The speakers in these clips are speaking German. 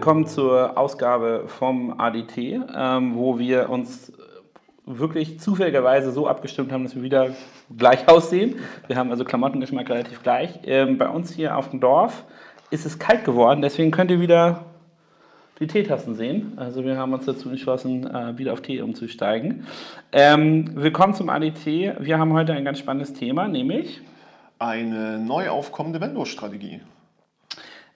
willkommen zur Ausgabe vom ADT, ähm, wo wir uns wirklich zufälligerweise so abgestimmt haben, dass wir wieder gleich aussehen. Wir haben also Klamottengeschmack relativ gleich. Ähm, bei uns hier auf dem Dorf ist es kalt geworden, deswegen könnt ihr wieder die Teetassen sehen. Also wir haben uns dazu entschlossen, äh, wieder auf Tee umzusteigen. Ähm, willkommen zum ADT. Wir haben heute ein ganz spannendes Thema, nämlich eine neu aufkommende Vendor-Strategie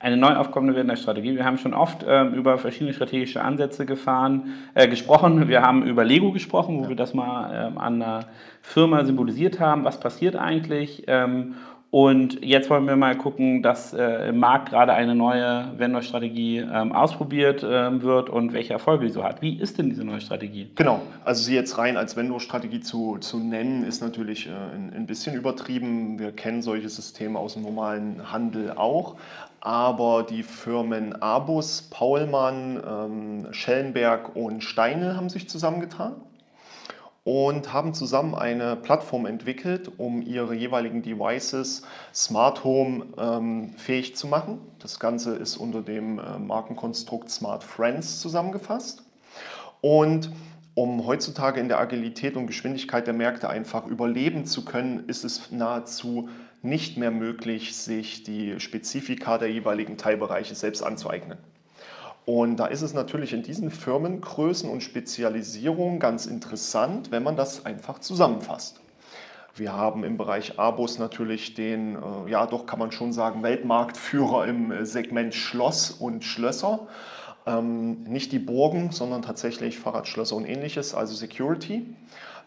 eine neu aufkommende Vendor-Strategie. Wir haben schon oft ähm, über verschiedene strategische Ansätze gefahren, äh, gesprochen. Wir haben über Lego gesprochen, wo ja. wir das mal ähm, an einer Firma symbolisiert haben. Was passiert eigentlich? Ähm, und jetzt wollen wir mal gucken, dass äh, im Markt gerade eine neue Vendor-Strategie ähm, ausprobiert ähm, wird und welche Erfolge die so hat. Wie ist denn diese neue Strategie? Genau, also sie jetzt rein als Vendor-Strategie zu, zu nennen, ist natürlich äh, ein, ein bisschen übertrieben. Wir kennen solche Systeme aus dem normalen Handel auch. Aber die Firmen Abus, Paulmann, ähm, Schellenberg und Steinel haben sich zusammengetan und haben zusammen eine Plattform entwickelt, um ihre jeweiligen Devices Smart Home ähm, fähig zu machen. Das Ganze ist unter dem äh, Markenkonstrukt Smart Friends zusammengefasst. Und um heutzutage in der Agilität und Geschwindigkeit der Märkte einfach überleben zu können, ist es nahezu nicht mehr möglich, sich die Spezifika der jeweiligen Teilbereiche selbst anzueignen. Und da ist es natürlich in diesen Firmengrößen und Spezialisierungen ganz interessant, wenn man das einfach zusammenfasst. Wir haben im Bereich Abos natürlich den, äh, ja doch kann man schon sagen, Weltmarktführer im äh, Segment Schloss und Schlösser. Ähm, nicht die Burgen, sondern tatsächlich Fahrradschlösser und ähnliches, also Security.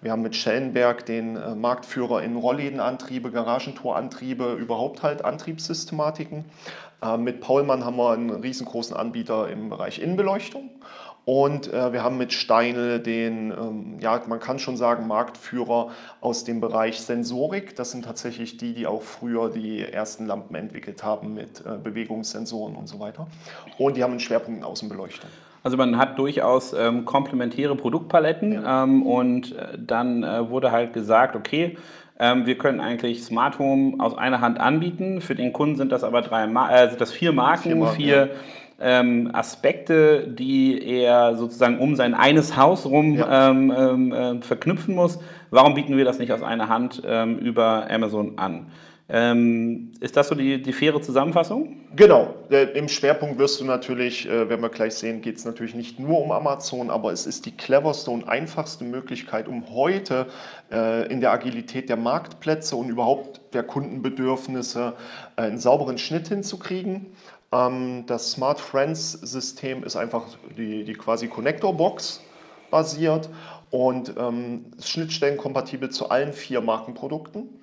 Wir haben mit Schellenberg den äh, Marktführer in Rolllädenantriebe, Garagentorantriebe, überhaupt halt Antriebssystematiken. Äh, mit Paulmann haben wir einen riesengroßen Anbieter im Bereich Innenbeleuchtung. Und äh, wir haben mit Steinl den, ähm, ja, man kann schon sagen, Marktführer aus dem Bereich Sensorik. Das sind tatsächlich die, die auch früher die ersten Lampen entwickelt haben mit äh, Bewegungssensoren und so weiter. Und die haben einen Schwerpunkt in Außenbeleuchtung. Also man hat durchaus ähm, komplementäre Produktpaletten ja. ähm, und äh, dann äh, wurde halt gesagt, okay, ähm, wir können eigentlich Smart Home aus einer Hand anbieten. Für den Kunden sind das aber drei, Ma äh, sind das vier Marken, vier, Marken, vier. Ähm, Aspekte, die er sozusagen um sein eines Haus rum ja. ähm, ähm äh, verknüpfen muss. Warum bieten wir das nicht aus einer Hand ähm, über Amazon an? Ähm, ist das so die, die faire Zusammenfassung? Genau. Im Schwerpunkt wirst du natürlich, äh, werden wir gleich sehen, geht es natürlich nicht nur um Amazon, aber es ist die cleverste und einfachste Möglichkeit, um heute äh, in der Agilität der Marktplätze und überhaupt der Kundenbedürfnisse äh, einen sauberen Schnitt hinzukriegen. Ähm, das Smart Friends System ist einfach die, die quasi Connector Box basiert und ähm, schnittstellenkompatibel zu allen vier Markenprodukten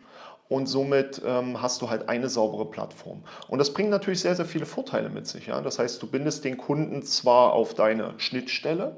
und somit ähm, hast du halt eine saubere Plattform. Und das bringt natürlich sehr, sehr viele Vorteile mit sich. Ja? Das heißt, du bindest den Kunden zwar auf deine Schnittstelle,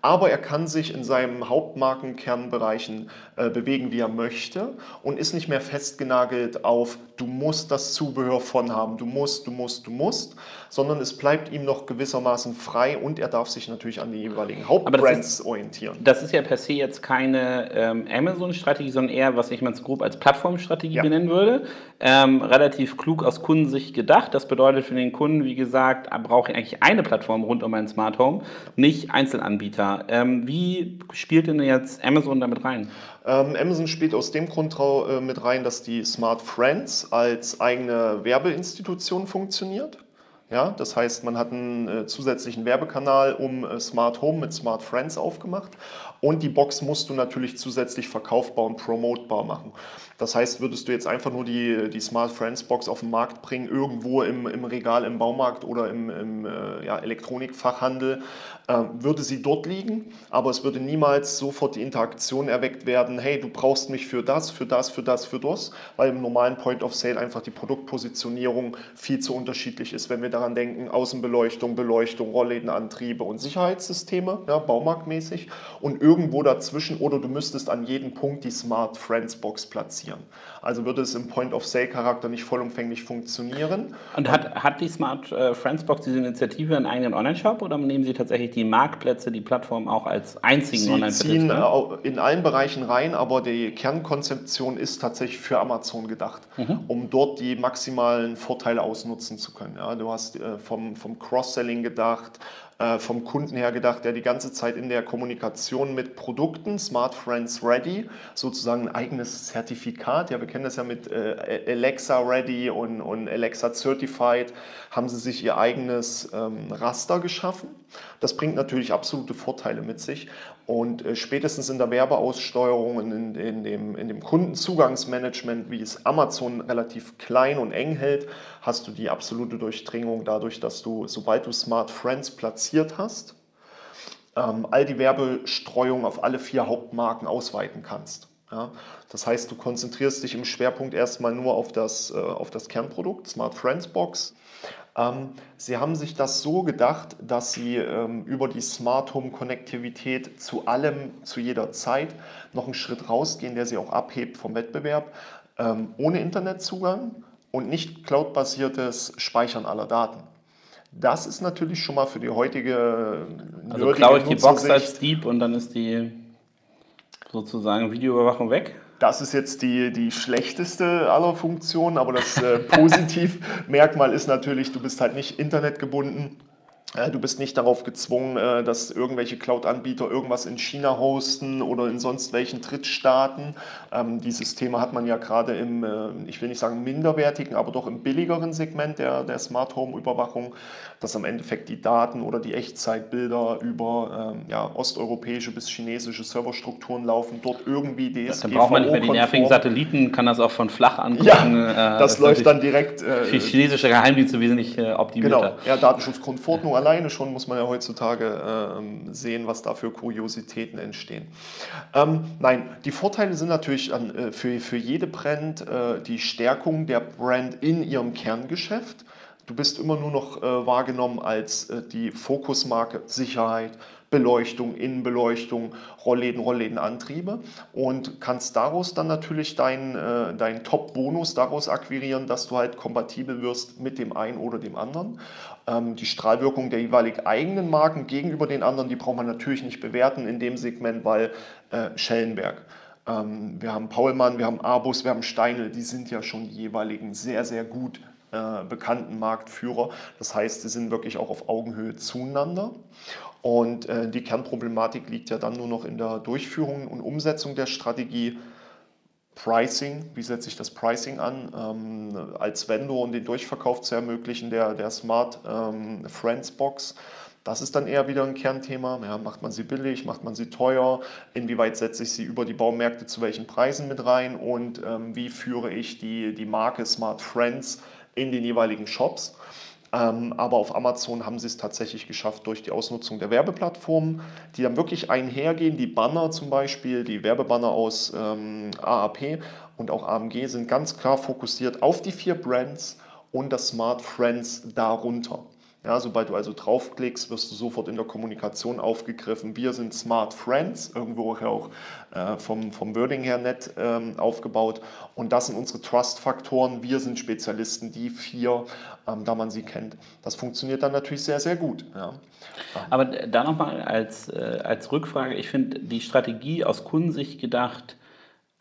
aber er kann sich in seinen Hauptmarkenkernbereichen äh, bewegen, wie er möchte und ist nicht mehr festgenagelt auf, du musst das Zubehör von haben, du musst, du musst, du musst, sondern es bleibt ihm noch gewissermaßen frei und er darf sich natürlich an die jeweiligen Hauptbrands das orientieren. Das ist ja per se jetzt keine ähm, Amazon-Strategie, sondern eher, was ich mal so grob als Plattformstrategie ja. benennen würde. Ähm, relativ klug aus Kundensicht gedacht. Das bedeutet für den Kunden, wie gesagt, brauche ich eigentlich eine Plattform rund um mein Smart Home, nicht Einzelanbieter. Ähm, wie spielt denn jetzt Amazon damit rein? Ähm, Amazon spielt aus dem Grund äh, mit rein, dass die Smart Friends als eigene Werbeinstitution funktioniert. Ja, das heißt, man hat einen äh, zusätzlichen Werbekanal um äh, Smart Home mit Smart Friends aufgemacht und die Box musst du natürlich zusätzlich verkaufbar und promotbar machen. Das heißt, würdest du jetzt einfach nur die, die Smart Friends Box auf den Markt bringen, irgendwo im, im Regal im Baumarkt oder im, im äh, ja, Elektronikfachhandel, äh, würde sie dort liegen, aber es würde niemals sofort die Interaktion erweckt werden, hey, du brauchst mich für das, für das, für das, für das, weil im normalen Point of Sale einfach die Produktpositionierung viel zu unterschiedlich ist, wenn wir daran denken, Außenbeleuchtung, Beleuchtung, Rolllädenantriebe und Sicherheitssysteme, ja, baumarktmäßig und irgendwo dazwischen oder du müsstest an jedem Punkt die Smart Friends Box platzieren. Also würde es im Point of Sale Charakter nicht vollumfänglich funktionieren. Und hat, hat die Smart äh, Friends Box diese Initiative einen eigenen Online-Shop oder nehmen Sie tatsächlich die Marktplätze, die Plattform auch als einzigen Online-Platz? Sie ziehen in allen Bereichen rein, aber die Kernkonzeption ist tatsächlich für Amazon gedacht, mhm. um dort die maximalen Vorteile ausnutzen zu können. Ja, du hast äh, vom, vom Cross-Selling gedacht, vom Kunden her gedacht, der die ganze Zeit in der Kommunikation mit Produkten, Smart Friends Ready, sozusagen ein eigenes Zertifikat, ja, wir kennen das ja mit äh, Alexa Ready und, und Alexa Certified, haben sie sich ihr eigenes ähm, Raster geschaffen. Das bringt natürlich absolute Vorteile mit sich. Und äh, spätestens in der Werbeaussteuerung, in, in, dem, in dem Kundenzugangsmanagement, wie es Amazon relativ klein und eng hält, hast du die absolute Durchdringung dadurch, dass du, sobald du Smart Friends platziert hast, ähm, all die Werbestreuung auf alle vier Hauptmarken ausweiten kannst. Ja, das heißt, du konzentrierst dich im Schwerpunkt erstmal nur auf das, äh, auf das Kernprodukt, Smart Friends Box. Ähm, sie haben sich das so gedacht, dass Sie ähm, über die Smart Home Konnektivität zu allem, zu jeder Zeit noch einen Schritt rausgehen, der Sie auch abhebt vom Wettbewerb, ähm, ohne Internetzugang und nicht cloudbasiertes Speichern aller Daten. Das ist natürlich schon mal für die heutige Also klaue ich die Box als Dieb und dann ist die sozusagen Videoüberwachung weg? Das ist jetzt die, die schlechteste aller Funktionen, aber das äh, Positivmerkmal ist natürlich, du bist halt nicht internetgebunden. Äh, du bist nicht darauf gezwungen, äh, dass irgendwelche Cloud-Anbieter irgendwas in China hosten oder in sonst welchen Drittstaaten. Ähm, dieses Thema hat man ja gerade im, äh, ich will nicht sagen minderwertigen, aber doch im billigeren Segment der, der Smart Home-Überwachung, dass am Endeffekt die Daten oder die Echtzeitbilder über ähm, ja, osteuropäische bis chinesische Serverstrukturen laufen, dort irgendwie DSGVO Dann braucht man nicht mehr die nervigen Satelliten, kann das auch von flach angucken. Ja, das, das läuft dann direkt. für chinesische Geheimdienste wesentlich optimierter. Genau, ja, Datenschutzgrundverordnung alleine schon muss man ja heutzutage ähm, sehen, was da für Kuriositäten entstehen. Ähm, nein, die Vorteile sind natürlich an, äh, für, für jede Brand äh, die Stärkung der Brand in ihrem Kerngeschäft. Du bist immer nur noch äh, wahrgenommen als äh, die Fokusmarke Sicherheit, Beleuchtung, Innenbeleuchtung, Rollläden, Rolllädenantriebe und kannst daraus dann natürlich deinen äh, dein Top-Bonus daraus akquirieren, dass du halt kompatibel wirst mit dem einen oder dem anderen. Ähm, die Strahlwirkung der jeweilig eigenen Marken gegenüber den anderen, die braucht man natürlich nicht bewerten in dem Segment, weil äh, Schellenberg. Ähm, wir haben Paulmann, wir haben Abus, wir haben Steinl, die sind ja schon jeweiligen sehr, sehr gut äh, bekannten Marktführer. Das heißt, sie sind wirklich auch auf Augenhöhe zueinander. Und äh, die Kernproblematik liegt ja dann nur noch in der Durchführung und Umsetzung der Strategie. Pricing, wie setze ich das Pricing an, ähm, als Vendor und den Durchverkauf zu ermöglichen, der, der Smart ähm, Friends Box. Das ist dann eher wieder ein Kernthema. Ja, macht man sie billig, macht man sie teuer? Inwieweit setze ich sie über die Baumärkte zu welchen Preisen mit rein? Und ähm, wie führe ich die, die Marke Smart Friends in den jeweiligen Shops? Ähm, aber auf Amazon haben sie es tatsächlich geschafft durch die Ausnutzung der Werbeplattformen, die dann wirklich einhergehen. Die Banner zum Beispiel, die Werbebanner aus ähm, AAP und auch AMG sind ganz klar fokussiert auf die vier Brands und das Smart Friends darunter. Ja, sobald du also draufklickst, wirst du sofort in der Kommunikation aufgegriffen. Wir sind Smart Friends, irgendwo auch äh, vom, vom Wording her nett ähm, aufgebaut. Und das sind unsere Trust-Faktoren. Wir sind Spezialisten, die vier, ähm, da man sie kennt. Das funktioniert dann natürlich sehr, sehr gut. Ja. Aber da nochmal als, äh, als Rückfrage, ich finde die Strategie aus Kundensicht gedacht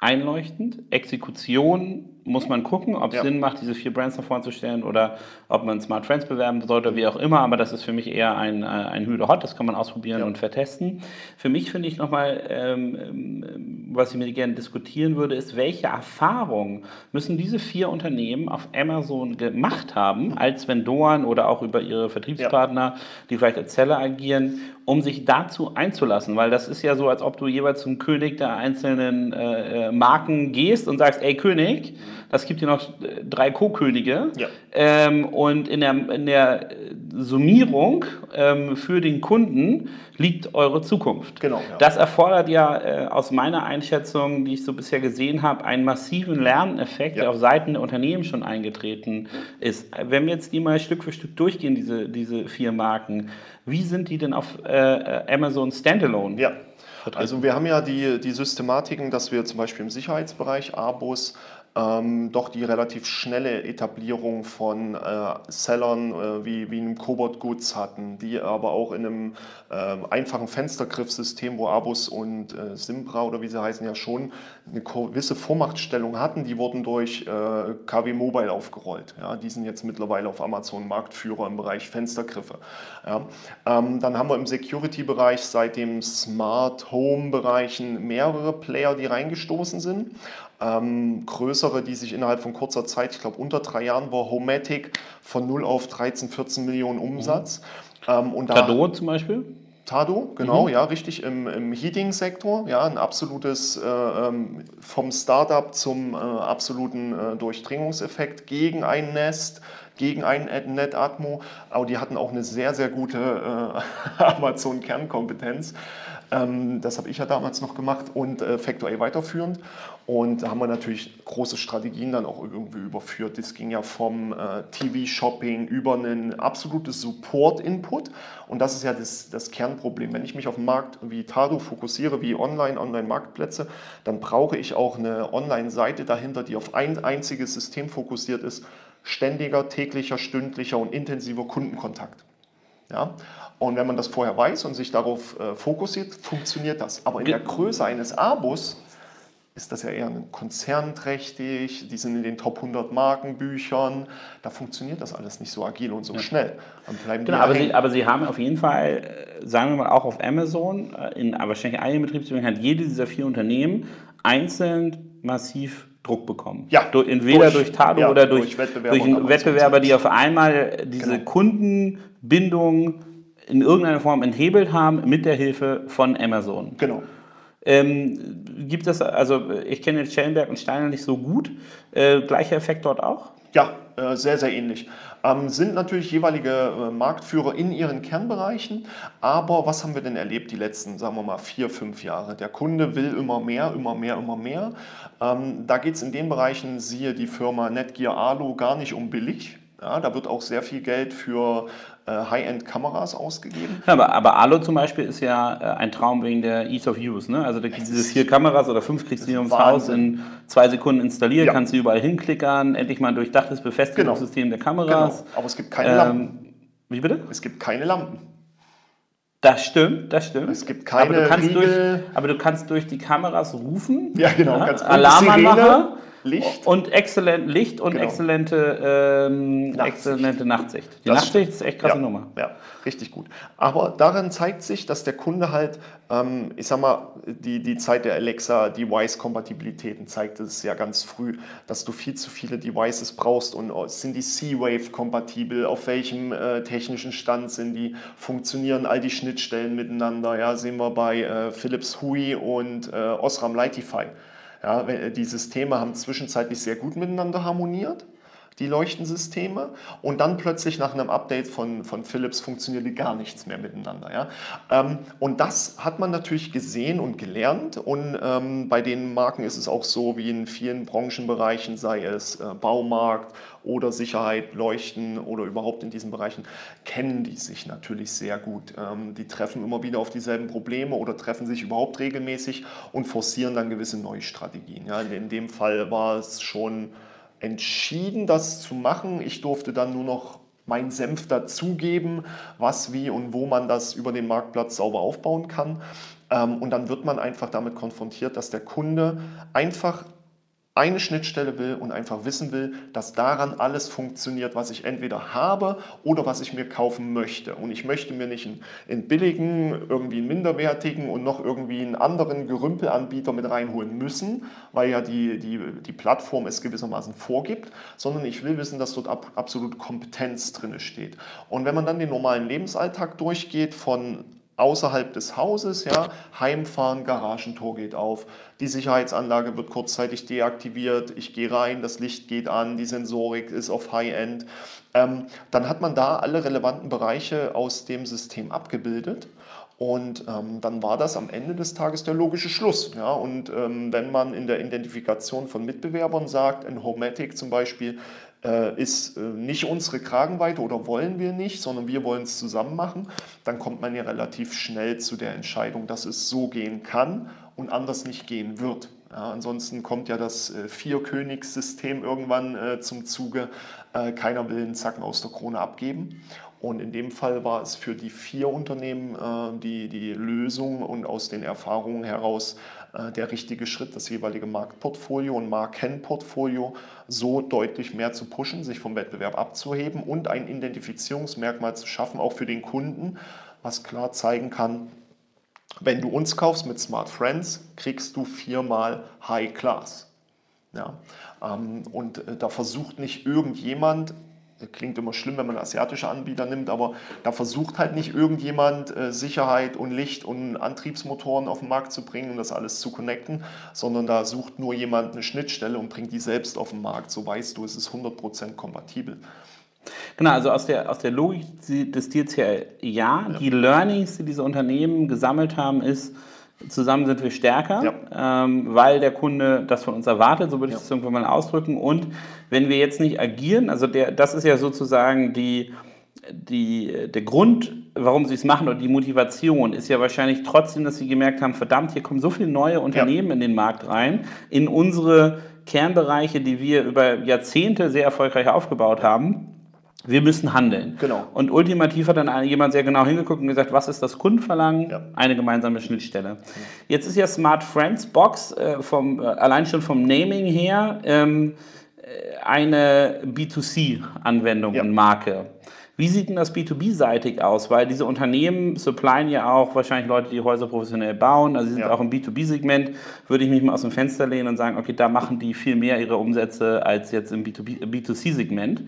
einleuchtend. Exekution muss man gucken, ob es ja. Sinn macht, diese vier Brands nach vorne zu stellen oder ob man Smart Friends bewerben sollte, wie auch immer. Aber das ist für mich eher ein, äh, ein Hüde Hot, das kann man ausprobieren ja. und vertesten. Für mich finde ich nochmal, ähm, ähm, was ich mir gerne diskutieren würde, ist, welche Erfahrungen müssen diese vier Unternehmen auf Amazon gemacht haben, als Vendoren oder auch über ihre Vertriebspartner, ja. die vielleicht als Seller agieren, um sich dazu einzulassen. Weil das ist ja so, als ob du jeweils zum König der einzelnen äh, äh Marken gehst und sagst, ey König, das gibt hier noch äh, drei Co-Könige. Ja. Ähm, und in der, in der Summierung ähm, für den Kunden liegt eure Zukunft. Genau. Ja. Das erfordert ja äh, aus meiner Einschätzung, die ich so bisher gesehen habe, einen massiven Lerneffekt, ja. der auf Seiten der Unternehmen schon eingetreten ist. Wenn wir jetzt die mal Stück für Stück durchgehen, diese, diese vier Marken, wie sind die denn auf äh, Amazon Standalone? Ja. Also wir haben ja die, die Systematiken, dass wir zum Beispiel im Sicherheitsbereich ABOS ähm, doch die relativ schnelle Etablierung von äh, Sellern äh, wie, wie einem Cobot Goods hatten, die aber auch in einem äh, einfachen Fenstergriffsystem, wo Abus und äh, Simpra oder wie sie heißen ja schon eine gewisse Vormachtstellung hatten, die wurden durch äh, KW Mobile aufgerollt. Ja, die sind jetzt mittlerweile auf Amazon Marktführer im Bereich Fenstergriffe. Ja, ähm, dann haben wir im Security-Bereich seit dem Smart Home-Bereichen mehrere Player, die reingestoßen sind. Ähm, größere, die sich innerhalb von kurzer Zeit, ich glaube unter drei Jahren, war Homematic von 0 auf 13, 14 Millionen Umsatz. Mhm. Ähm, und Tado zum Beispiel? Tado, genau, mhm. ja, richtig, im, im Heating-Sektor, ja, ein absolutes, äh, ähm, vom Startup zum äh, absoluten äh, Durchdringungseffekt gegen ein Nest, gegen ein NetAtmo, aber die hatten auch eine sehr, sehr gute äh, Amazon-Kernkompetenz. Ähm, das habe ich ja damals noch gemacht und äh, Factor A weiterführend. Und da haben wir natürlich große Strategien dann auch irgendwie überführt. Das ging ja vom äh, TV-Shopping über einen absolutes Support-Input. Und das ist ja das, das, Kernproblem. Wenn ich mich auf den Markt wie Tado fokussiere, wie Online, Online-Marktplätze, dann brauche ich auch eine Online-Seite dahinter, die auf ein einziges System fokussiert ist. Ständiger, täglicher, stündlicher und intensiver Kundenkontakt. Ja? Und wenn man das vorher weiß und sich darauf äh, fokussiert, funktioniert das. Aber in der Größe eines Abos ist das ja eher konzernträchtig, die sind in den Top 100 Markenbüchern, da funktioniert das alles nicht so agil und so ja. schnell. genau, aber Sie, aber, Sie, haben auf jeden Fall, äh, sagen wir mal auch auf Amazon, äh, in wahrscheinlich einigen Betriebswegen hat jede dieser vier Unternehmen einzeln massiv Druck bekommen. Ja, entweder durch, durch Tado ja, oder durch, durch Wettbewerber, durch Wettbewerber die auf einmal diese genau. Kundenbindung in irgendeiner Form enthebelt haben mit der Hilfe von Amazon. Genau. Ähm, gibt es, also ich kenne Schellenberg und Steiner nicht so gut, äh, gleicher Effekt dort auch? Ja, äh, sehr, sehr ähnlich. Ähm, sind natürlich jeweilige äh, Marktführer in ihren Kernbereichen, aber was haben wir denn erlebt die letzten, sagen wir mal, vier, fünf Jahre? Der Kunde will immer mehr, immer mehr, immer mehr. Ähm, da geht es in den Bereichen, siehe die Firma Netgear Alu, gar nicht um billig. Ja, da wird auch sehr viel Geld für äh, High-End-Kameras ausgegeben. Ja, aber, aber Alo zum Beispiel ist ja äh, ein Traum wegen der Ease of Use. Ne? Also da gibt diese vier Kameras oder fünf kriegst du ums Haus in zwei Sekunden installiert, ja. kannst du überall hinklickern, endlich mal ein durchdachtes Befestigungssystem genau. der Kameras. Genau. Aber es gibt keine ähm, Lampen. Wie bitte? Es gibt keine Lampen. Das stimmt, das stimmt. Es gibt keine aber du kannst, durch, aber du kannst durch die Kameras rufen. Ja, genau. Ja, Alarmanmacher. Licht. Und exzellent Licht und genau. exzellente, ähm, Nachtsicht. exzellente Nachtsicht. Die das Nachtsicht ist echt krasse ja, Nummer. Ja, richtig gut. Aber daran zeigt sich, dass der Kunde halt, ähm, ich sag mal, die, die Zeit der Alexa Device-Kompatibilitäten zeigt es ja ganz früh, dass du viel zu viele Devices brauchst und oh, sind die C-Wave kompatibel, auf welchem äh, technischen Stand sind die, funktionieren all die Schnittstellen miteinander, ja, sehen wir bei äh, Philips Hui und äh, Osram Lightify. Ja, die Systeme haben zwischenzeitlich sehr gut miteinander harmoniert die Leuchtensysteme und dann plötzlich nach einem Update von, von Philips funktionierte gar nichts mehr miteinander. Ja? Ähm, und das hat man natürlich gesehen und gelernt und ähm, bei den Marken ist es auch so wie in vielen Branchenbereichen, sei es äh, Baumarkt oder Sicherheit, Leuchten oder überhaupt in diesen Bereichen, kennen die sich natürlich sehr gut. Ähm, die treffen immer wieder auf dieselben Probleme oder treffen sich überhaupt regelmäßig und forcieren dann gewisse neue Strategien. Ja? In dem Fall war es schon entschieden, das zu machen. Ich durfte dann nur noch meinen Senf dazugeben, was, wie und wo man das über den Marktplatz sauber aufbauen kann. Ähm, und dann wird man einfach damit konfrontiert, dass der Kunde einfach eine Schnittstelle will und einfach wissen will, dass daran alles funktioniert, was ich entweder habe oder was ich mir kaufen möchte. Und ich möchte mir nicht einen, einen billigen, irgendwie einen minderwertigen und noch irgendwie einen anderen Gerümpelanbieter mit reinholen müssen, weil ja die, die, die Plattform es gewissermaßen vorgibt, sondern ich will wissen, dass dort ab, absolut Kompetenz drin steht. Und wenn man dann den normalen Lebensalltag durchgeht von außerhalb des Hauses, ja, Heimfahren, Garagentor geht auf, die Sicherheitsanlage wird kurzzeitig deaktiviert, ich gehe rein, das Licht geht an, die Sensorik ist auf High-End. Ähm, dann hat man da alle relevanten Bereiche aus dem System abgebildet. Und ähm, dann war das am Ende des Tages der logische Schluss. Ja? Und ähm, wenn man in der Identifikation von Mitbewerbern sagt, in Homematic zum Beispiel, ist äh, nicht unsere Kragenweite oder wollen wir nicht, sondern wir wollen es zusammen machen, dann kommt man ja relativ schnell zu der Entscheidung, dass es so gehen kann und anders nicht gehen wird. Ja, ansonsten kommt ja das äh, Vierkönigssystem irgendwann äh, zum Zuge. Äh, keiner will einen Zacken aus der Krone abgeben. Und in dem Fall war es für die vier Unternehmen äh, die, die Lösung und aus den Erfahrungen heraus äh, der richtige Schritt, das jeweilige Marktportfolio und Markenportfolio so deutlich mehr zu pushen, sich vom Wettbewerb abzuheben und ein Identifizierungsmerkmal zu schaffen, auch für den Kunden, was klar zeigen kann, wenn du uns kaufst mit Smart Friends, kriegst du viermal High Class. Ja, ähm, und äh, da versucht nicht irgendjemand klingt immer schlimm, wenn man asiatische Anbieter nimmt, aber da versucht halt nicht irgendjemand äh, Sicherheit und Licht und Antriebsmotoren auf den Markt zu bringen und das alles zu connecten, sondern da sucht nur jemand eine Schnittstelle und bringt die selbst auf den Markt. So weißt du, es ist 100% kompatibel. Genau, also aus der, aus der Logik destillt es ja, ja, die Learnings, die diese Unternehmen gesammelt haben, ist, zusammen sind wir stärker, ja. ähm, weil der Kunde das von uns erwartet, so würde ich es irgendwann mal ausdrücken. Und wenn wir jetzt nicht agieren, also der, das ist ja sozusagen die, die, der Grund, warum sie es machen und die Motivation ist ja wahrscheinlich trotzdem, dass sie gemerkt haben, verdammt, hier kommen so viele neue Unternehmen ja. in den Markt rein, in unsere Kernbereiche, die wir über Jahrzehnte sehr erfolgreich aufgebaut haben wir müssen handeln. Genau. Und ultimativ hat dann jemand sehr genau hingeguckt und gesagt, was ist das Kundenverlangen? Ja. Eine gemeinsame Schnittstelle. Jetzt ist ja Smart Friends Box äh, vom, äh, allein schon vom Naming her ähm, äh, eine B2C-Anwendung ja. und Marke. Wie sieht denn das B2B-seitig aus? Weil diese Unternehmen supplyen ja auch wahrscheinlich Leute, die Häuser professionell bauen. Also sie sind ja. auch im B2B-Segment. Würde ich mich mal aus dem Fenster lehnen und sagen, okay, da machen die viel mehr ihre Umsätze als jetzt im B2C-Segment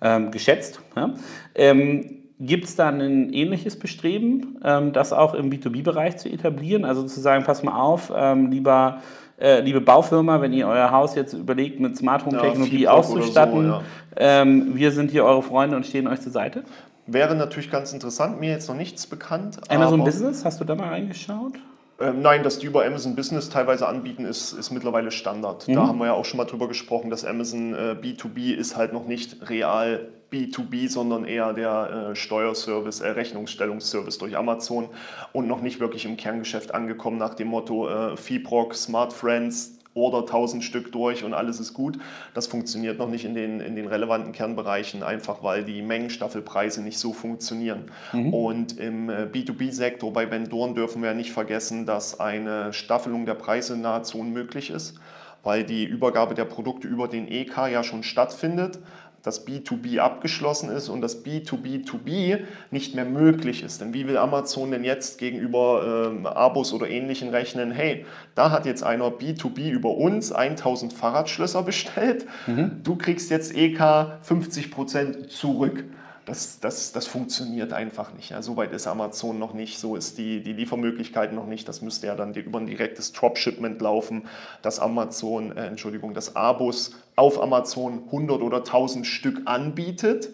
ähm, geschätzt. Ja? Ähm, Gibt es da ein ähnliches Bestreben, ähm, das auch im B2B-Bereich zu etablieren? Also zu sagen, pass mal auf, ähm, lieber, äh, liebe Baufirma, wenn ihr euer Haus jetzt überlegt, mit Smart Home Technologie ja, auszustatten, so, ja. ähm, wir sind hier eure Freunde und stehen euch zur Seite? Wäre natürlich ganz interessant, mir jetzt noch nichts bekannt. Amazon Business, hast du da mal reingeschaut? Ähm, nein, dass die über Amazon Business teilweise anbieten, ist, ist mittlerweile Standard. Mhm. Da haben wir ja auch schon mal drüber gesprochen, dass Amazon äh, B2B ist halt noch nicht real B2B, sondern eher der äh, Steuerservice, äh, Rechnungsstellungsservice durch Amazon und noch nicht wirklich im Kerngeschäft angekommen nach dem Motto äh, Fibrock, Smart Friends, Order 1000 Stück durch und alles ist gut. Das funktioniert noch nicht in den, in den relevanten Kernbereichen, einfach weil die Mengenstaffelpreise nicht so funktionieren. Mhm. Und im äh, B2B-Sektor bei Vendoren dürfen wir nicht vergessen, dass eine Staffelung der Preise nahezu unmöglich ist weil die Übergabe der Produkte über den EK ja schon stattfindet das B2B abgeschlossen ist und das B2B2B nicht mehr möglich ist. Denn wie will Amazon denn jetzt gegenüber ähm, Abos oder ähnlichen rechnen, hey, da hat jetzt einer B2B über uns 1000 Fahrradschlösser bestellt, mhm. du kriegst jetzt EK 50% zurück. Das, das, das funktioniert einfach nicht. Ja. So weit ist Amazon noch nicht, so ist die, die Liefermöglichkeit noch nicht. Das müsste ja dann über ein direktes Dropshipment laufen, dass Amazon, äh, Entschuldigung, dass Abos auf Amazon 100 oder 1000 Stück anbietet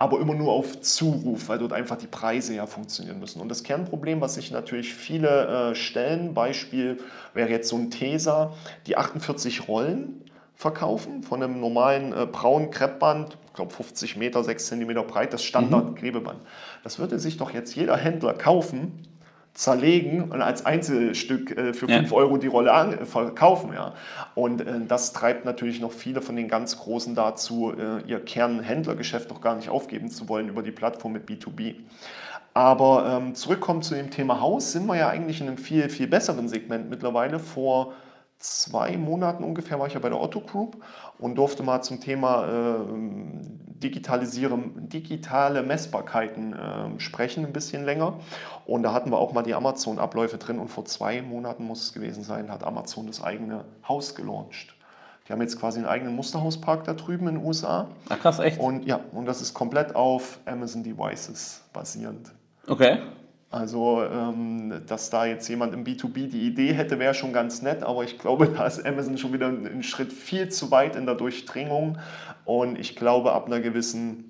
aber immer nur auf Zuruf, weil dort einfach die Preise ja funktionieren müssen. Und das Kernproblem, was sich natürlich viele äh, stellen, Beispiel wäre jetzt so ein Tesa, die 48 Rollen verkaufen von einem normalen äh, braunen Kreppband, ich glaube 50 Meter, 6 Zentimeter breit, das Standard-Klebeband. Das würde sich doch jetzt jeder Händler kaufen, zerlegen und als Einzelstück äh, für 5 ja. Euro die Rolle an, äh, verkaufen. Ja. Und äh, das treibt natürlich noch viele von den ganz Großen dazu, äh, ihr Kernhändlergeschäft doch gar nicht aufgeben zu wollen über die Plattform mit B2B. Aber ähm, zurückkommen zu dem Thema Haus, sind wir ja eigentlich in einem viel, viel besseren Segment mittlerweile. Vor zwei Monaten ungefähr war ich ja bei der Otto Group und durfte mal zum Thema äh, digitale Messbarkeiten äh, sprechen, ein bisschen länger. Und da hatten wir auch mal die Amazon-Abläufe drin und vor zwei Monaten muss es gewesen sein, hat Amazon das eigene Haus gelauncht. Die haben jetzt quasi einen eigenen Musterhauspark da drüben in den USA. Ach krass, echt? Und ja, und das ist komplett auf Amazon Devices basierend. Okay. Also, ähm, dass da jetzt jemand im B2B die Idee hätte, wäre schon ganz nett, aber ich glaube, da ist Amazon schon wieder einen Schritt viel zu weit in der Durchdringung und ich glaube, ab einer gewissen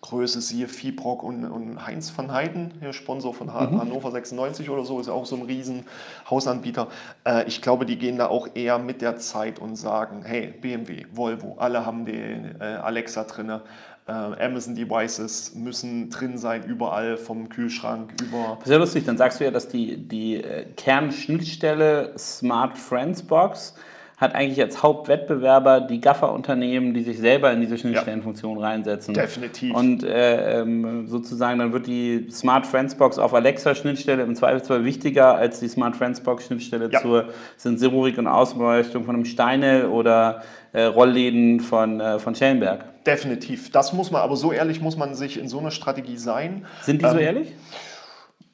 Größe siehe Fibrock und, und Heinz van Heiden, hier Sponsor von mhm. Hannover 96 oder so, ist auch so ein riesen Hausanbieter. Äh, ich glaube, die gehen da auch eher mit der Zeit und sagen, hey, BMW, Volvo, alle haben den äh, Alexa drin. Äh, Amazon Devices müssen drin sein, überall vom Kühlschrank über. Sehr lustig, dann sagst du ja, dass die, die äh, Kernschnittstelle Smart Friends Box hat eigentlich als Hauptwettbewerber die Gaffer-Unternehmen, die sich selber in diese Schnittstellenfunktion ja, reinsetzen. Definitiv. Und äh, ähm, sozusagen dann wird die Smart Friends Box auf Alexa-Schnittstelle im Zweifelsfall wichtiger als die Smart Friends Box-Schnittstelle ja. zur Sensorik und Ausbeleuchtung von einem Steinel oder äh, Rollläden von, äh, von Schellenberg. Definitiv. Das muss man, aber so ehrlich muss man sich in so einer Strategie sein. Sind die so ähm, ehrlich?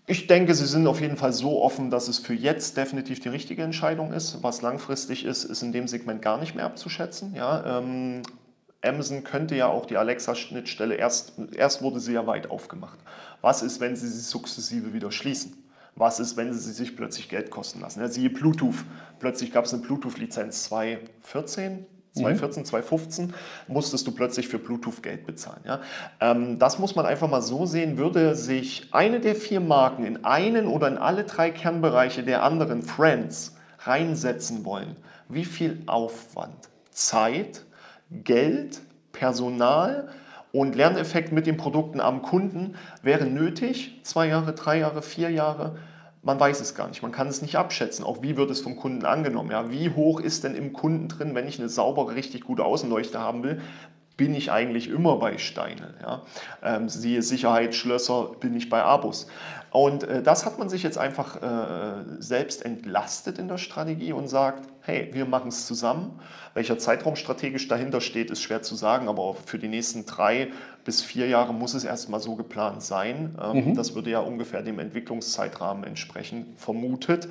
Ich denke, sie sind auf jeden Fall so offen, dass es für jetzt definitiv die richtige Entscheidung ist. Was langfristig ist, ist in dem Segment gar nicht mehr abzuschätzen. Ja, ähm, Amazon könnte ja auch die Alexa-Schnittstelle, erst, erst wurde sie ja weit aufgemacht. Was ist, wenn sie sie sukzessive wieder schließen? Was ist, wenn sie sich plötzlich Geld kosten lassen? Ja, siehe Bluetooth. Plötzlich gab es eine Bluetooth-Lizenz 2014, 2014, mhm. 2015 musstest du plötzlich für Bluetooth Geld bezahlen. Ja? Ähm, das muss man einfach mal so sehen, würde sich eine der vier Marken in einen oder in alle drei Kernbereiche der anderen Friends reinsetzen wollen, wie viel Aufwand, Zeit, Geld, Personal und Lerneffekt mit den Produkten am Kunden wäre nötig, zwei Jahre, drei Jahre, vier Jahre, man weiß es gar nicht, man kann es nicht abschätzen. Auch wie wird es vom Kunden angenommen? Ja? Wie hoch ist denn im Kunden drin, wenn ich eine saubere, richtig gute Außenleuchte haben will? Bin ich eigentlich immer bei Steinel. Ja? Ähm, siehe Sicherheitsschlösser, bin ich bei Abus. Und äh, das hat man sich jetzt einfach äh, selbst entlastet in der Strategie und sagt, hey, wir machen es zusammen. Welcher Zeitraum strategisch dahinter steht, ist schwer zu sagen, aber für die nächsten drei bis vier Jahre muss es erstmal so geplant sein. Ähm, mhm. Das würde ja ungefähr dem Entwicklungszeitrahmen entsprechen, vermutet.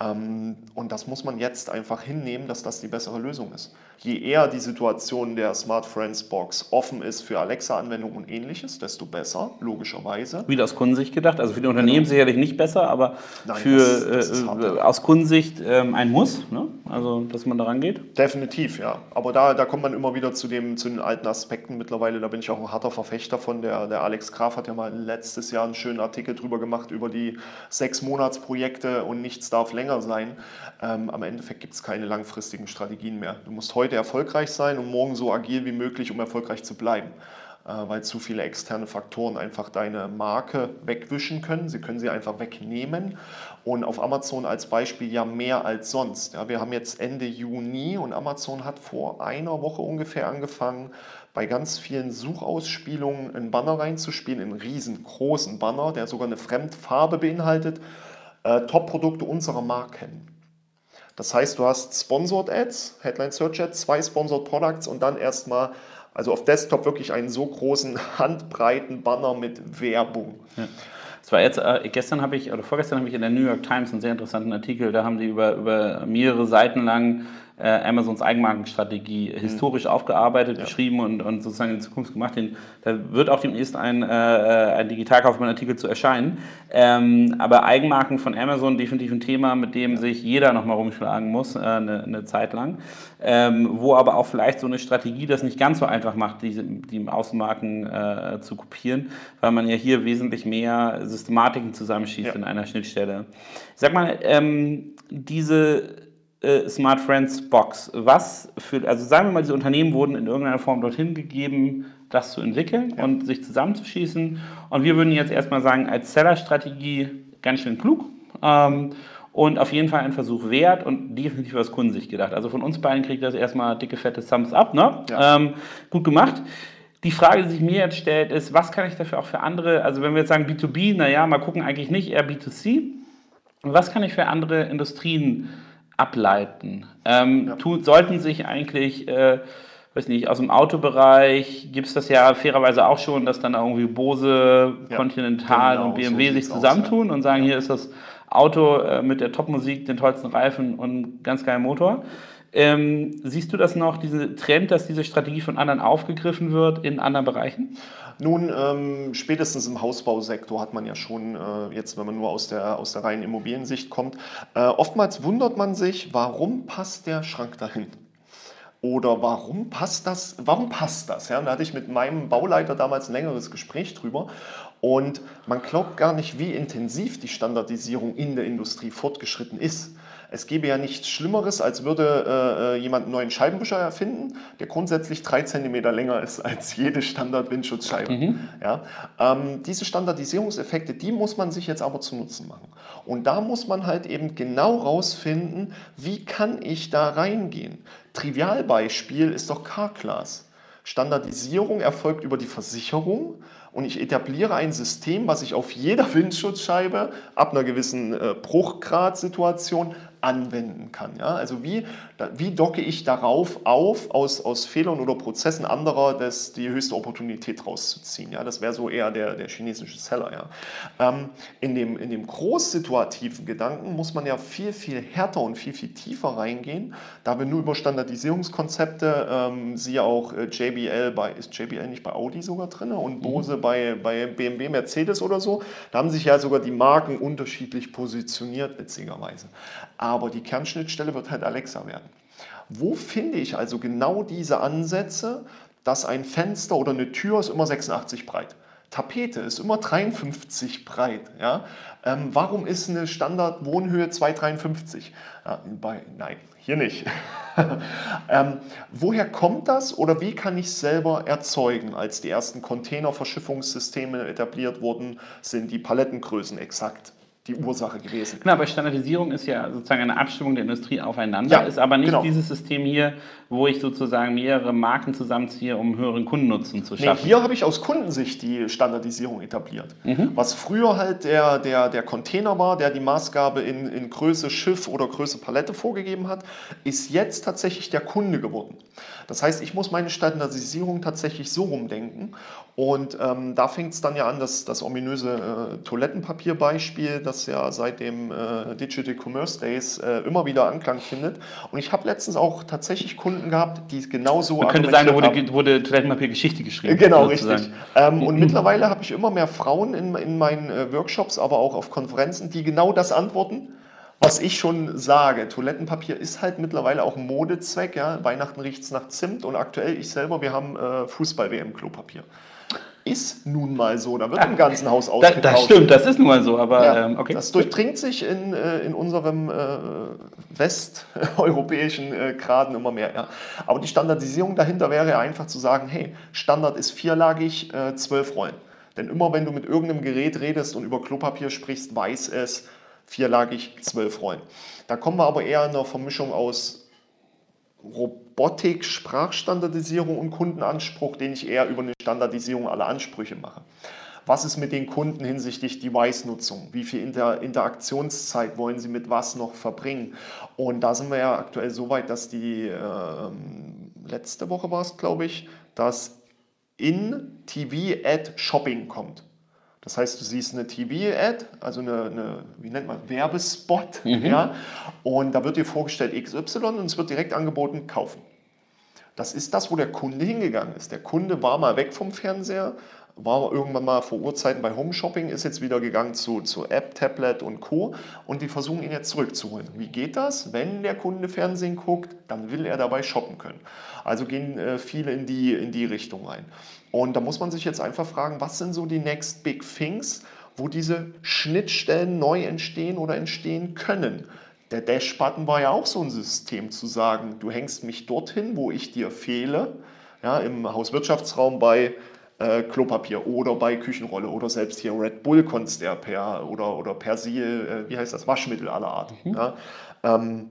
Ähm, und das muss man jetzt einfach hinnehmen, dass das die bessere Lösung ist. Je eher die Situation der Smart Friends Box offen ist für Alexa-Anwendungen und ähnliches, desto besser, logischerweise. Wieder aus Kundensicht gedacht, also für die Unternehmen genau. sicherlich nicht besser, aber Nein, für, das, das äh, aus Kundensicht äh, ein Muss, ne? also dass man daran geht. Definitiv, ja. Aber da, da kommt man immer wieder zu, dem, zu den alten Aspekten mittlerweile, da bin ich auch ein harter Verfechter von. Der, der Alex Graf hat ja mal letztes Jahr einen schönen Artikel drüber gemacht, über die sechs Monatsprojekte und nichts darf länger sein. Ähm, am Endeffekt gibt es keine langfristigen Strategien mehr. Du musst heute erfolgreich sein und morgen so agil wie möglich, um erfolgreich zu bleiben. Äh, weil zu viele externe Faktoren einfach deine Marke wegwischen können. Sie können sie einfach wegnehmen. Und auf Amazon als Beispiel ja mehr als sonst. Ja, wir haben jetzt Ende Juni und Amazon hat vor einer Woche ungefähr angefangen, bei ganz vielen Suchausspielungen einen Banner reinzuspielen, einen riesengroßen Banner, der sogar eine Fremdfarbe beinhaltet. Äh, Top-Produkte unserer Marken. Das heißt, du hast Sponsored Ads, Headline Search Ads, zwei Sponsored Products und dann erstmal also auf Desktop wirklich einen so großen handbreiten Banner mit Werbung. Ja. Es war jetzt, äh, gestern habe ich, oder vorgestern habe ich in der New York Times einen sehr interessanten Artikel, da haben die über, über mehrere Seiten lang äh, Amazons Eigenmarkenstrategie mhm. historisch aufgearbeitet, ja. beschrieben und, und sozusagen in Zukunft gemacht. Den, da wird auch demnächst ein, äh, ein Digitalkaufmann-Artikel zu erscheinen. Ähm, aber Eigenmarken von Amazon definitiv ein Thema, mit dem sich jeder nochmal rumschlagen muss, äh, eine, eine, Zeit lang. Ähm, wo aber auch vielleicht so eine Strategie das nicht ganz so einfach macht, die, die Außenmarken äh, zu kopieren, weil man ja hier wesentlich mehr Systematiken zusammenschießt ja. in einer Schnittstelle. Sag mal, ähm, diese äh, Smart Friends Box. Was für, also sagen wir mal, diese Unternehmen wurden in irgendeiner Form dorthin gegeben, das zu entwickeln ja. und sich zusammenzuschießen. Und wir würden jetzt erstmal sagen, als Seller-Strategie ganz schön klug. Ähm, und auf jeden Fall ein Versuch wert und definitiv aus Kundensicht gedacht. Also von uns beiden kriegt das erstmal dicke, fette Thumbs up. Ne? Ja. Ähm, gut gemacht. Die Frage, die sich mir jetzt stellt, ist, was kann ich dafür auch für andere, also wenn wir jetzt sagen B2B, naja, mal gucken, eigentlich nicht, eher B2C. Was kann ich für andere Industrien ableiten. Ähm, ja. tut, sollten sich eigentlich, äh, weiß nicht, aus dem Autobereich gibt es das ja fairerweise auch schon, dass dann irgendwie Bose, ja, Continental genau, und BMW so sich zusammentun aus, und sagen, hier ist das Auto äh, mit der Topmusik, den tollsten Reifen und ganz geilen Motor. Ähm, siehst du das noch, diesen Trend, dass diese Strategie von anderen aufgegriffen wird in anderen Bereichen? Nun, ähm, spätestens im Hausbausektor hat man ja schon, äh, jetzt wenn man nur aus der, aus der reinen Immobiliensicht kommt, äh, oftmals wundert man sich, warum passt der Schrank dahin? Oder warum passt das? Warum passt das? Ja, da hatte ich mit meinem Bauleiter damals ein längeres Gespräch drüber. Und man glaubt gar nicht, wie intensiv die Standardisierung in der Industrie fortgeschritten ist. Es gäbe ja nichts Schlimmeres, als würde äh, jemand einen neuen Scheibenwischer erfinden, der grundsätzlich drei Zentimeter länger ist als jede Standard-Windschutzscheibe. Mhm. Ja? Ähm, diese Standardisierungseffekte, die muss man sich jetzt aber zu Nutzen machen. Und da muss man halt eben genau rausfinden, wie kann ich da reingehen. Trivialbeispiel ist doch Car-Class. Standardisierung erfolgt über die Versicherung und ich etabliere ein System, was ich auf jeder Windschutzscheibe ab einer gewissen äh, Bruchgrad-Situation anwenden kann. Ja? Also wie, wie docke ich darauf auf, aus, aus Fehlern oder Prozessen anderer das, die höchste Opportunität rauszuziehen. Ja? Das wäre so eher der, der chinesische Seller. Ja? Ähm, in, dem, in dem großsituativen Gedanken muss man ja viel, viel härter und viel, viel tiefer reingehen, da wir nur über Standardisierungskonzepte, ähm, siehe auch äh, JBL bei, ist JBL nicht bei Audi sogar drin und mhm. Bose mhm. bei, bei BMW, Mercedes oder so, da haben sich ja sogar die Marken unterschiedlich positioniert, witzigerweise. Aber die Kernschnittstelle wird halt Alexa werden. Wo finde ich also genau diese Ansätze, dass ein Fenster oder eine Tür ist immer 86 breit? Tapete ist immer 53 breit. Ja? Ähm, warum ist eine Standardwohnhöhe 2,53? Ja, nein, hier nicht. ähm, woher kommt das oder wie kann ich es selber erzeugen? Als die ersten Containerverschiffungssysteme etabliert wurden, sind die Palettengrößen exakt die Ursache gewesen. Genau, aber Standardisierung ist ja sozusagen eine Abstimmung der Industrie aufeinander, ja, ist aber nicht genau. dieses System hier, wo ich sozusagen mehrere Marken zusammenziehe, um höheren Kundennutzen zu schaffen. Nee, hier habe ich aus Kundensicht die Standardisierung etabliert. Mhm. Was früher halt der, der, der Container war, der die Maßgabe in, in Größe Schiff oder Größe Palette vorgegeben hat, ist jetzt tatsächlich der Kunde geworden. Das heißt, ich muss meine Standardisierung tatsächlich so rumdenken und ähm, da fängt es dann ja an, dass das ominöse äh, Toilettenpapierbeispiel, das ja seit dem äh, Digital Commerce Days äh, immer wieder Anklang findet. Und ich habe letztens auch tatsächlich Kunden gehabt, die es genauso Man könnte sagen, da wurde, wurde Toilettenpapier-Geschichte geschrieben. Genau, richtig. Ähm, und mhm. mittlerweile habe ich immer mehr Frauen in, in meinen äh, Workshops, aber auch auf Konferenzen, die genau das antworten was ich schon sage, Toilettenpapier ist halt mittlerweile auch Modezweck. Ja? Weihnachten riecht es nach Zimt und aktuell ich selber, wir haben äh, Fußball-WM-Klopapier. Ist nun mal so, da wird im ganzen Haus ausgetauscht. Das, das stimmt, das ist nun mal so, aber ja, ähm, okay. Das durchdringt sich in, äh, in unserem äh, westeuropäischen äh, Graden immer mehr. Ja. Aber die Standardisierung dahinter wäre einfach zu sagen, hey, Standard ist vierlagig, äh, zwölf Rollen. Denn immer wenn du mit irgendeinem Gerät redest und über Klopapier sprichst, weiß es, vierlagig, zwölf Rollen. Da kommen wir aber eher in einer Vermischung aus Robotik, Sprachstandardisierung und Kundenanspruch, den ich eher über eine Standardisierung aller Ansprüche mache. Was ist mit den Kunden hinsichtlich Device-Nutzung? Wie viel Inter Interaktionszeit wollen sie mit was noch verbringen? Und da sind wir ja aktuell so weit, dass die äh, letzte Woche war es, glaube ich, dass in TV Ad Shopping kommt. Das heißt, du siehst eine TV-Ad, also eine, eine, wie nennt man, Werbespot, mhm. ja, und da wird dir vorgestellt XY und es wird direkt angeboten, kaufen. Das ist das, wo der Kunde hingegangen ist. Der Kunde war mal weg vom Fernseher, war irgendwann mal vor Urzeiten bei Home Shopping, ist jetzt wieder gegangen zu, zu App, Tablet und Co. Und die versuchen ihn jetzt zurückzuholen. Wie geht das? Wenn der Kunde Fernsehen guckt, dann will er dabei shoppen können. Also gehen äh, viele in die, in die Richtung rein. Und da muss man sich jetzt einfach fragen, was sind so die Next Big Things, wo diese Schnittstellen neu entstehen oder entstehen können. Der Dash-Button war ja auch so ein System zu sagen, du hängst mich dorthin, wo ich dir fehle, ja, im Hauswirtschaftsraum bei äh, Klopapier oder bei Küchenrolle oder selbst hier Red Bull konntest der per oder, oder Persil, äh, wie heißt das, Waschmittel aller Art. Mhm. Ja. Ähm,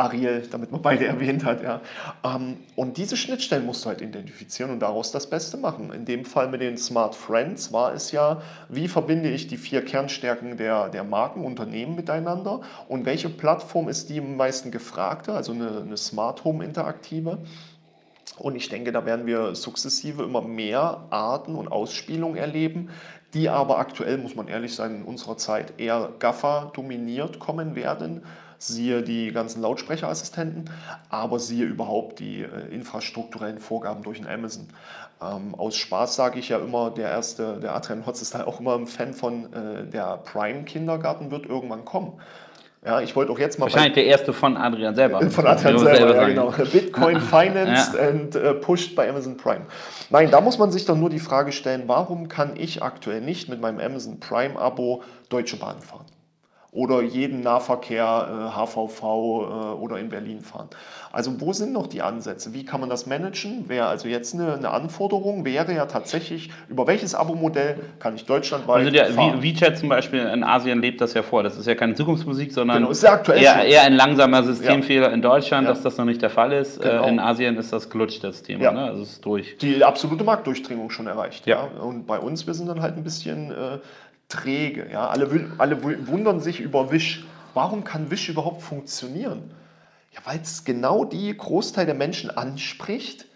Ariel, damit man beide erwähnt hat. Ja. Ähm, und diese Schnittstellen musst du halt identifizieren und daraus das Beste machen. In dem Fall mit den Smart Friends war es ja, wie verbinde ich die vier Kernstärken der, der Marken, Unternehmen miteinander und welche Plattform ist die am meisten gefragte, also eine, eine Smart Home Interaktive. Und ich denke, da werden wir sukzessive immer mehr Arten und Ausspielungen erleben, die aber aktuell, muss man ehrlich sein, in unserer Zeit eher GAFA dominiert kommen werden. Siehe die ganzen Lautsprecherassistenten, aber siehe überhaupt die äh, infrastrukturellen Vorgaben durch den Amazon. Ähm, aus Spaß sage ich ja immer, der erste, der Adrian Hotz ist da auch immer ein Fan von, äh, der Prime-Kindergarten wird irgendwann kommen. Ja, ich wollte auch jetzt mal. Wahrscheinlich der erste von Adrian selber. Von Adrian selber, selber ja, genau. Bitcoin financed ja. and uh, pushed by Amazon Prime. Nein, da muss man sich doch nur die Frage stellen, warum kann ich aktuell nicht mit meinem Amazon Prime-Abo Deutsche Bahn fahren? Oder jeden Nahverkehr HVV äh, äh, oder in Berlin fahren. Also wo sind noch die Ansätze? Wie kann man das managen? Wäre also jetzt eine, eine, Anforderung, wäre ja tatsächlich, über welches Abo-Modell kann ich deutschlandweit also der, fahren? WeChat zum Beispiel in Asien lebt das ja vor. Das ist ja keine Zukunftsmusik, sondern genau, ist aktuell eher, eher, ein langsamer Systemfehler ja. in Deutschland, ja. dass das noch nicht der Fall ist. Äh, genau. In Asien ist das gelutscht, das Thema. Ja. Ne? Also ist durch. Die absolute Marktdurchdringung schon erreicht. Ja. Und bei uns, wir sind dann halt ein bisschen äh, träge. Ja? Alle, alle wundern sich über Wish. Warum kann Wish überhaupt funktionieren? Ja, weil es genau die Großteil der Menschen anspricht,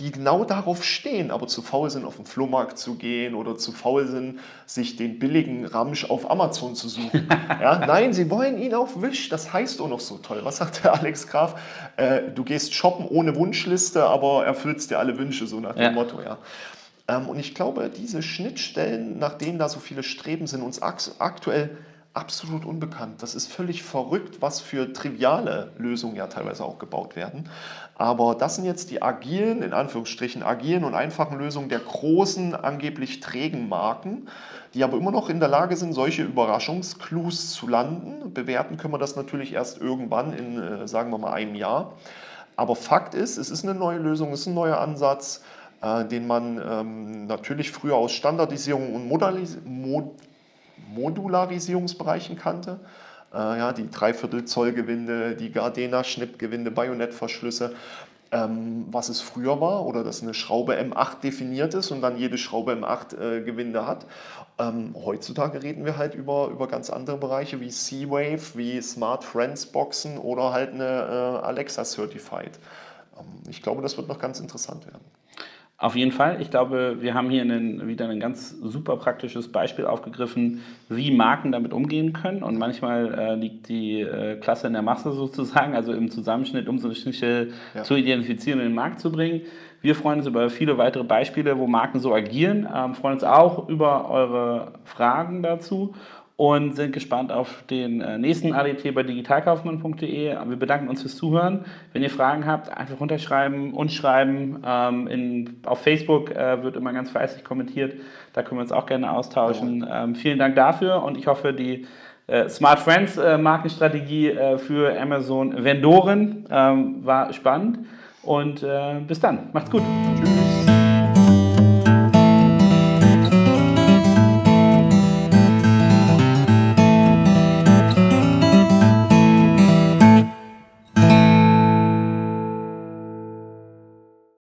die genau darauf stehen, aber zu faul sind, auf den Flohmarkt zu gehen oder zu faul sind, sich den billigen Ramsch auf Amazon zu suchen. Ja, nein, sie wollen ihn auf Wish. Das heißt auch noch so toll. Was sagt der Alex Graf? Äh, du gehst shoppen ohne Wunschliste, aber erfüllst dir alle Wünsche, so nach dem ja. Motto. Ja. Ähm, und ich glaube, diese Schnittstellen, nach denen da so viele Streben, sind uns aktuell absolut unbekannt. Das ist völlig verrückt, was für triviale Lösungen ja teilweise auch gebaut werden. Aber das sind jetzt die agilen, in Anführungsstrichen agilen und einfachen Lösungen der großen, angeblich trägen Marken, die aber immer noch in der Lage sind, solche Überraschungsclues zu landen. Bewerten können wir das natürlich erst irgendwann in, äh, sagen wir mal, einem Jahr. Aber Fakt ist, es ist eine neue Lösung, es ist ein neuer Ansatz äh, den man ähm, natürlich früher aus Standardisierung und Modalis Mod Modularisierungsbereichen kannte. Äh, ja, die Dreiviertel-Zoll-Gewinde, die Gardena-Schnittgewinde, Bajonettverschlüsse. Ähm, was es früher war oder dass eine Schraube M8 definiert ist und dann jede Schraube M8 äh, hat. Ähm, heutzutage reden wir halt über, über ganz andere Bereiche wie C-Wave, wie Smart Friends Boxen oder halt eine äh, Alexa Certified. Ähm, ich glaube, das wird noch ganz interessant werden. Auf jeden Fall. Ich glaube, wir haben hier einen, wieder ein ganz super praktisches Beispiel aufgegriffen, wie Marken damit umgehen können. Und manchmal äh, liegt die äh, Klasse in der Masse sozusagen, also im Zusammenschnitt, um so eine Schnittstelle ja. zu identifizieren und in den Markt zu bringen. Wir freuen uns über viele weitere Beispiele, wo Marken so agieren, ähm, freuen uns auch über eure Fragen dazu und sind gespannt auf den äh, nächsten ADT bei digitalkaufmann.de. Wir bedanken uns fürs Zuhören. Wenn ihr Fragen habt, einfach runterschreiben, uns schreiben. Ähm, in, auf Facebook äh, wird immer ganz fleißig kommentiert. Da können wir uns auch gerne austauschen. Ähm, vielen Dank dafür und ich hoffe, die äh, Smart Friends Markenstrategie für Amazon Vendoren ähm, war spannend. Und bis dann. Macht's gut. Tschüss.